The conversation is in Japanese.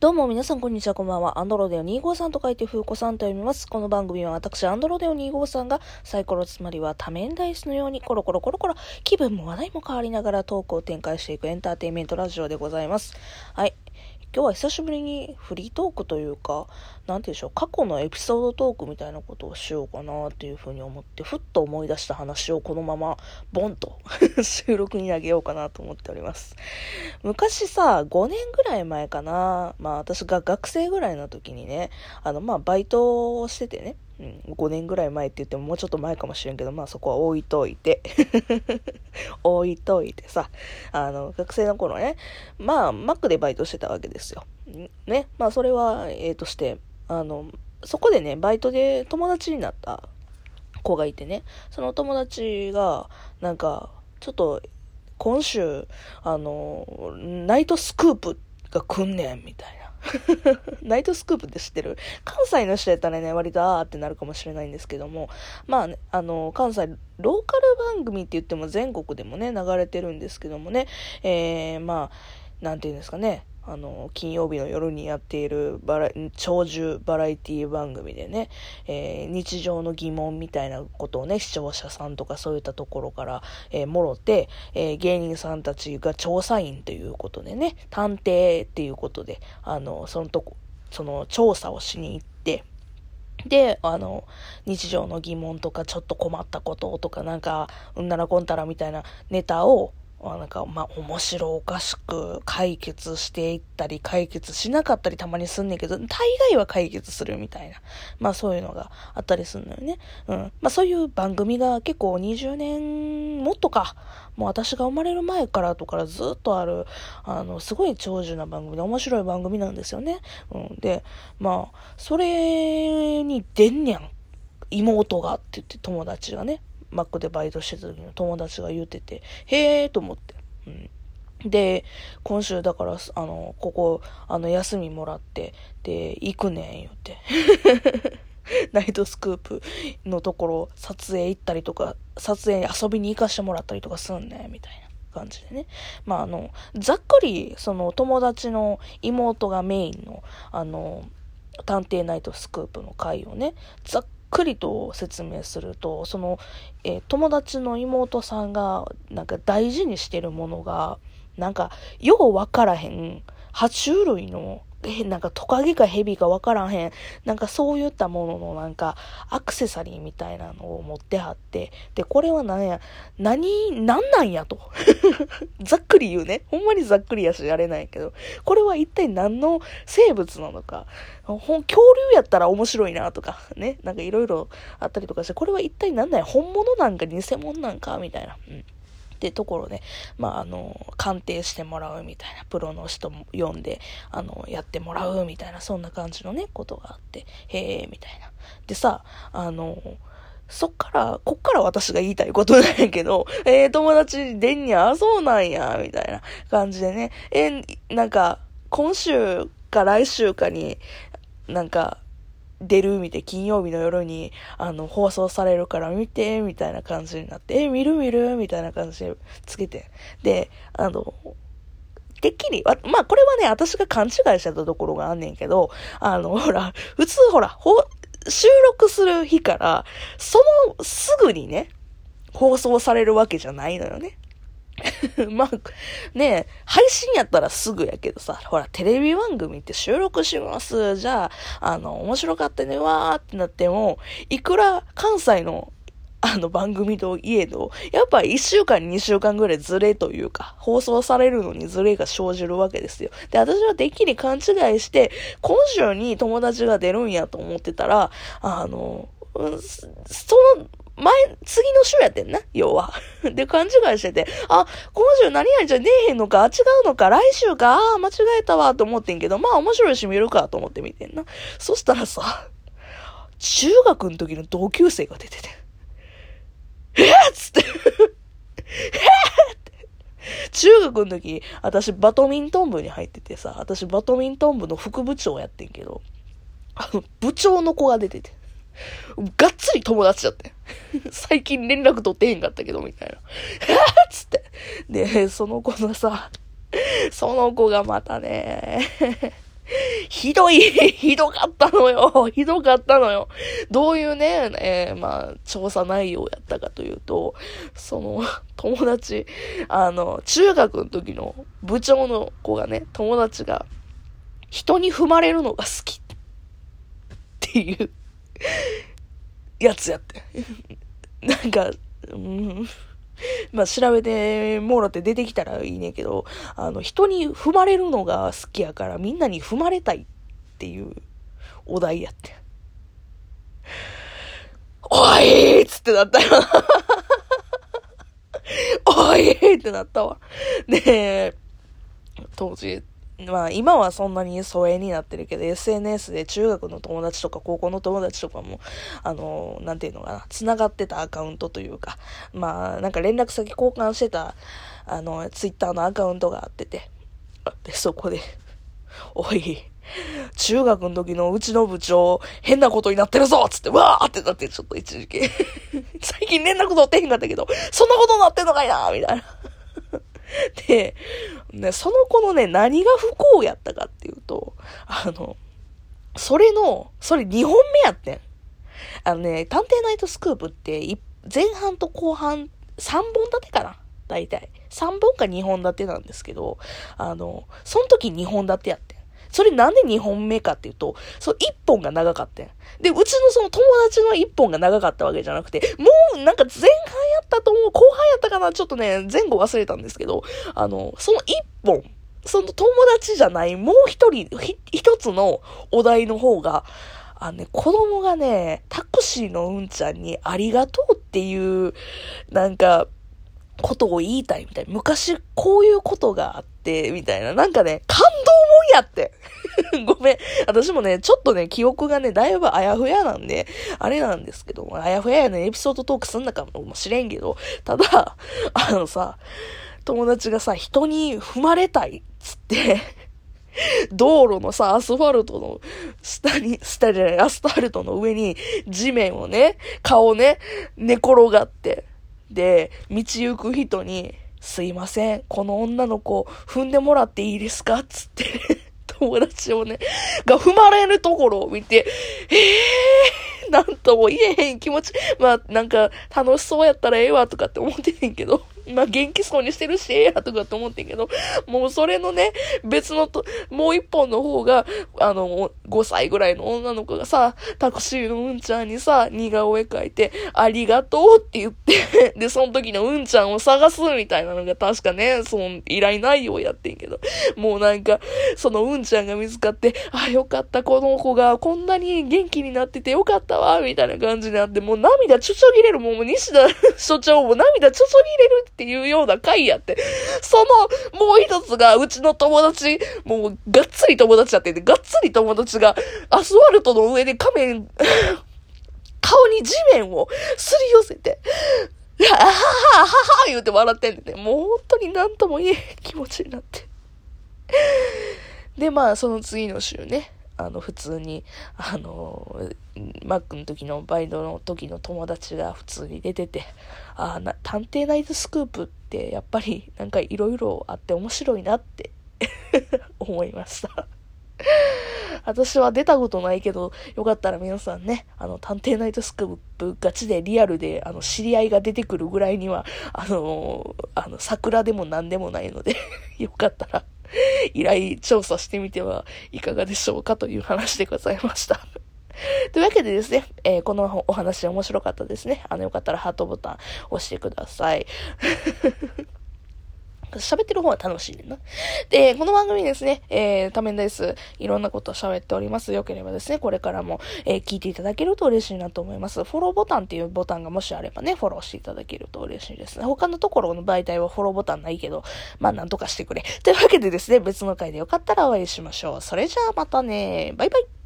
どうも皆さんこんにちはこんばんは。アンドロデオ253と書いて風子さんと読みます。この番組は私アンドロデオ253がサイコロつまりは多面ダイスのようにコロコロコロコロ気分も話題も変わりながらトークを展開していくエンターテインメントラジオでございます。はい。今日は久しぶりにフリートークというか、なんていうんでしょう、過去のエピソードトークみたいなことをしようかなっていうふうに思って、ふっと思い出した話をこのまま、ボンと 収録にあげようかなと思っております。昔さ、5年ぐらい前かな、まあ私が学生ぐらいの時にね、あの、まあバイトをしててね、うん、5年ぐらい前って言ってももうちょっと前かもしれんけど、まあそこは置いといて 置いといてさ、あの、学生の頃ね、まあ、マックでバイトしてたわけですよ。ね、まあそれは、ええとして、あの、そこでね、バイトで友達になった子がいてね、その友達が、なんか、ちょっと、今週、あの、ナイトスクープが来んねん、みたいな。ナイトスクープって知ってる？関西の人やったらね、割とあーってなるかもしれないんですけども、まあね、あの、関西、ローカル番組って言っても全国でもね、流れてるんですけどもね、えー、まあ、なんて言うんですかね、あの、金曜日の夜にやっているバラ、長寿バラエティ番組でね、えー、日常の疑問みたいなことをね、視聴者さんとかそういったところから、えー、もろて、えー、芸人さんたちが調査員ということでね、探偵っていうことで、あの、そのとこ、その調査をしに行って、で、あの、日常の疑問とか、ちょっと困ったこととか、なんか、うんならこんたらみたいなネタを、なんか、まあ、面白おかしく解決していったり、解決しなかったりたまにすんねんけど、大概は解決するみたいな。まあ、そういうのがあったりすんのよね。うん。まあ、そういう番組が結構20年、もっとか、もう私が生まれる前からとからずっとある、あの、すごい長寿な番組で面白い番組なんですよね。うん。で、まあ、それに出んねん。妹がって言って友達がね。マックでバイトしてた時の友達が言ってて、へえーと思って。うん。で、今週だから、あの、ここ、あの、休みもらって、で、行くねん、言って。ナイトスクープのところ、撮影行ったりとか、撮影遊びに行かしてもらったりとかすんねん、みたいな感じでね。まあ、あの、ざっくり、その、友達の妹がメインの、あの、探偵ナイトスクープの回をね、ざっくりと説明すると、その、えー、友達の妹さんが、なんか大事にしてるものが、なんか、ようわからへん、爬虫類の、なんかトカゲかヘビかわからへん。なんかそういったもののなんかアクセサリーみたいなのを持ってはって、で、これは何や、何、何なんやと。ざっくり言うね。ほんまにざっくりやしやれないけど、これは一体何の生物なのか。ほ恐竜やったら面白いなとか、ね。なんかいろいろあったりとかして、これは一体何なんや本物なんか偽物なんかみたいな。うんってところで、まあ、あの、鑑定してもらうみたいな、プロの人も読んで、あの、やってもらうみたいな、そんな感じのね、ことがあって、へえ、みたいな。でさ、あの、そっから、こっから私が言いたいことなんやけど、えー、友達でんにゃ、そうなんや、みたいな感じでね、えー、なんか、今週か来週かに、なんか、出る見て、金曜日の夜に、あの、放送されるから見て、みたいな感じになって、え、見る見るみたいな感じでつけて。で、あの、てっきり、まあ、これはね、私が勘違いしてたところがあんねんけど、あの、ほら、普通ほら、ほ、収録する日から、その、すぐにね、放送されるわけじゃないのよね。まあ、ね配信やったらすぐやけどさ、ほら、テレビ番組って収録します。じゃあ、あの、面白かったね、わーってなっても、いくら関西のあの番組といえど、やっぱ1週間2週間ぐらいズレというか、放送されるのにズレが生じるわけですよ。で、私はてっきり勘違いして、今週に友達が出るんやと思ってたら、あの、その前、次の週やってんな、要は。で、勘違いしてて、あ、今週何々じゃねえへんのか、違うのか、来週か、ああ、間違えたわ、と思ってんけど、まあ面白いし見るか、と思って見てんな。そしたらさ、中学の時の同級生が出てて、えっ！つって、えって。中学の時、私バドミントン部に入っててさ、私バドミントン部の副部長やってんけど、あの、部長の子が出てて、がっつり友達だって。最近連絡取ってへんかったけど、みたいな。つって。で、その子のさ、その子がまたね、ひどい、ひどかったのよ。ひどかったのよ。どういうね、えー、まあ、調査内容やったかというと、その、友達、あの、中学の時の部長の子がね、友達が、人に踏まれるのが好きっていう やつやって。なんか、うん、まあ調べてもろって出てきたらいいねんけど、あの、人に踏まれるのが好きやからみんなに踏まれたいっていうお題やって。おいっつってなったよ。おいってなったわ。で、当時、まあ今はそんなに疎遠になってるけど、SNS で中学の友達とか高校の友達とかも、あの、なんていうのかな、繋がってたアカウントというか、まあなんか連絡先交換してた、あの、ツイッターのアカウントがあってて、で、そこで、おい、中学の時のうちの部長、変なことになってるぞつって、わーってなって、ちょっと一時期。最近連絡取ってへんかったけど、そんなことになってんのかいなみたいな。で、ね、その子のね、何が不幸やったかっていうと、あの、それの、それ2本目やってん。あのね、探偵ナイトスクープって、前半と後半3本立てかな大体。3本か2本立てなんですけど、あの、その時2本立てやってん。それなんで2本目かっていうと、その1本が長かったん。で、うちのその友達の1本が長かったわけじゃなくて、もうなんか前半やったと思う、後半やったかなちょっとね、前後忘れたんですけど、あの、その1本、その友達じゃない、もう一人、一つのお題の方が、あのね、子供がね、タクシーのうんちゃんにありがとうっていう、なんか、ことを言いたいみたいな。昔こういうことがあって、みたいな。なんかね、感動やって。ごめん。私もね、ちょっとね、記憶がね、だいぶあやふやなんで、あれなんですけど、あやふややね、エピソードトークすんなかもしれんけど、ただ、あのさ、友達がさ、人に踏まれたいっつって 道路のさ、アスファルトの下に、下じゃない、アスファルトの上に地面をね、顔ね、寝転がって、で、道行く人に、すいません、この女の子、踏んでもらっていいですかつって友達をね、が踏まれるところを見て、えー、なんとも言えへん気持ち、まあ、なんか、楽しそうやったらええわとかって思ってへんけど、まあ元気そうにしてるし、ええやとかって思ってんけど、もうそれのね、別のと、もう一本の方が、あの、5歳ぐらいの女の子がさ、タクシーのうんちゃんにさ、似顔絵描いて、ありがとうって言ってで、その時のうんちゃんを探すみたいなのが確かね、その依頼内容やってんけど、もうなんか、そのうんちゃんが見つかって、あ、よかった、この子がこんなに元気になっててよかったわ、みたいな感じになって、もう涙ちょちょぎれる、もう西田所長も涙ちょちょぎれるってていうような回やって。その、もう一つが、うちの友達、もう、がっつり友達やってて、がっつり友達が、アスファルトの上で仮面、顔に地面をすり寄せて、ははははは言うて笑ってんでね。もう本当に何とも言えへん気持ちになって。で、まあ、その次の週ね、あの、普通に、あの、マックの時のバイトの時の友達が普通に出てて、ああ、探偵ナイトスクープってやっぱりなんかいろいろあって面白いなって 思いました。私は出たことないけど、よかったら皆さんね、あの、探偵ナイトスクープガチでリアルで、あの、知り合いが出てくるぐらいには、あのあの、桜でも何でもないので よかったら 依頼調査してみてはいかがでしょうかという話でございました というわけでですね、えー、このお話面白かったですね。あの、よかったらハートボタン押してください。喋ってる方は楽しいねんな。で、この番組ですね、えー、多面です。いろんなこと喋っております。よければですね、これからも、えー、聞いていただけると嬉しいなと思います。フォローボタンっていうボタンがもしあればね、フォローしていただけると嬉しいですね。他のところの媒体はフォローボタンないけど、まあなんとかしてくれ。というわけでですね、別の回でよかったらお会いしましょう。それじゃあまたね、バイバイ。